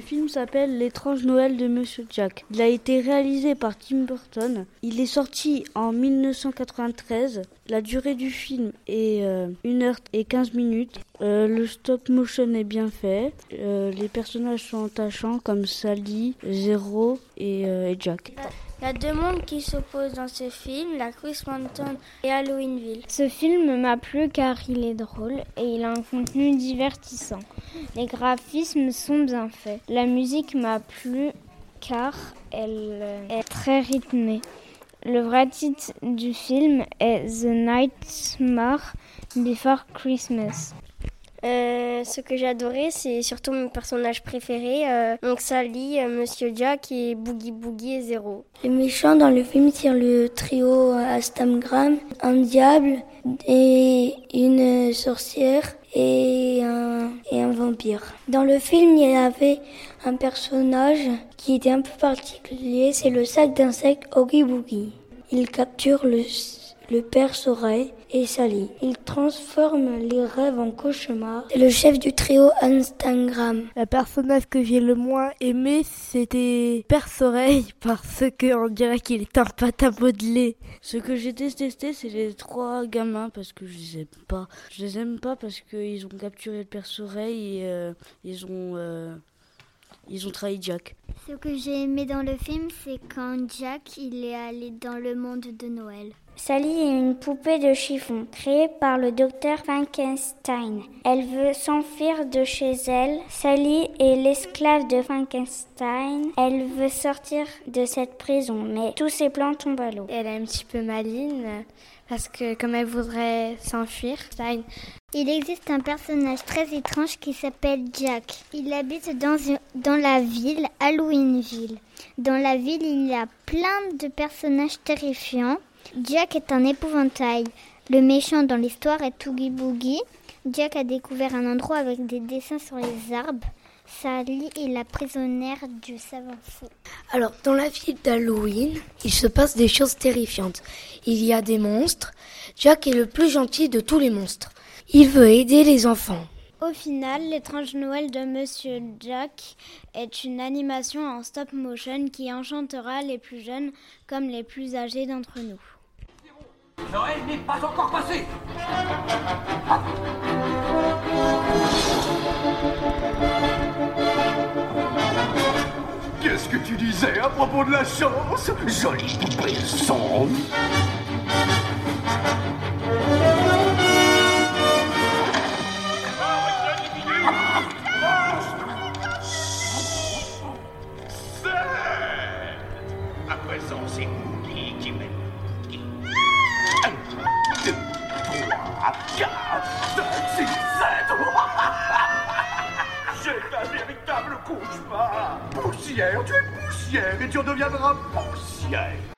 film s'appelle L'étrange Noël de Monsieur Jack. Il a été réalisé par Tim Burton. Il est sorti en 1993. La durée du film est 1 heure et 15 minutes. Euh, le stop motion est bien fait. Euh, les personnages sont attachants comme Sally, Zero euh, et Jack. Il y a deux mondes qui s'opposent dans ce film, la Chris Mountain et Halloweenville. Ce film m'a plu car il est drôle et il a un contenu divertissant. Les graphismes sont bien faits. La musique m'a plu car elle est très rythmée. Le vrai titre du film est The Nightmare Before Christmas. Euh, ce que adoré, c'est surtout mon personnage préféré, euh, donc Sally, euh, Monsieur Jack et Boogie Boogie et Zero. Les méchants dans le film tirent le trio Astamgram, un diable et une sorcière et un, et un vampire. Dans le film, il y avait un personnage qui était un peu particulier, c'est le sac d'insectes Oogie Boogie. Il capture le le père Soreille et Sally. Il transforme les rêves en cauchemars. C'est le chef du trio Instagram. La personnage que j'ai le moins aimé, c'était Père Soreille parce qu'on dirait qu'il est un pâte à modeler. Ce que j'ai détesté, c'est les trois gamins parce que je les aime pas. Je les aime pas parce qu'ils ont capturé le Père Soreille et euh, ils ont... Euh, ils ont trahi Jack. Ce que j'ai aimé dans le film, c'est quand Jack il est allé dans le monde de Noël. Sally est une poupée de chiffon créée par le docteur Frankenstein. Elle veut s'enfuir de chez elle. Sally est l'esclave de Frankenstein. Elle veut sortir de cette prison, mais tous ses plans tombent à l'eau. Elle est un petit peu maligne parce que comme elle voudrait s'enfuir, il existe un personnage très étrange qui s'appelle Jack. Il habite dans, dans la ville, Halloweenville. Dans la ville, il y a plein de personnages terrifiants. Jack est un épouvantail. Le méchant dans l'histoire est Toogie Boogie. Jack a découvert un endroit avec des dessins sur les arbres. Sally est la prisonnière du savant fou. Alors, dans la ville d'Halloween, il se passe des choses terrifiantes. Il y a des monstres. Jack est le plus gentil de tous les monstres. Il veut aider les enfants. Au final, l'étrange Noël de Monsieur Jack est une animation en stop motion qui enchantera les plus jeunes comme les plus âgés d'entre nous. Noël n'est pas encore passé. Qu'est-ce que tu disais à propos de la chance? Jolie poupée véritable cauchemar. Poussière, tu es poussière et tu en deviendras poussière.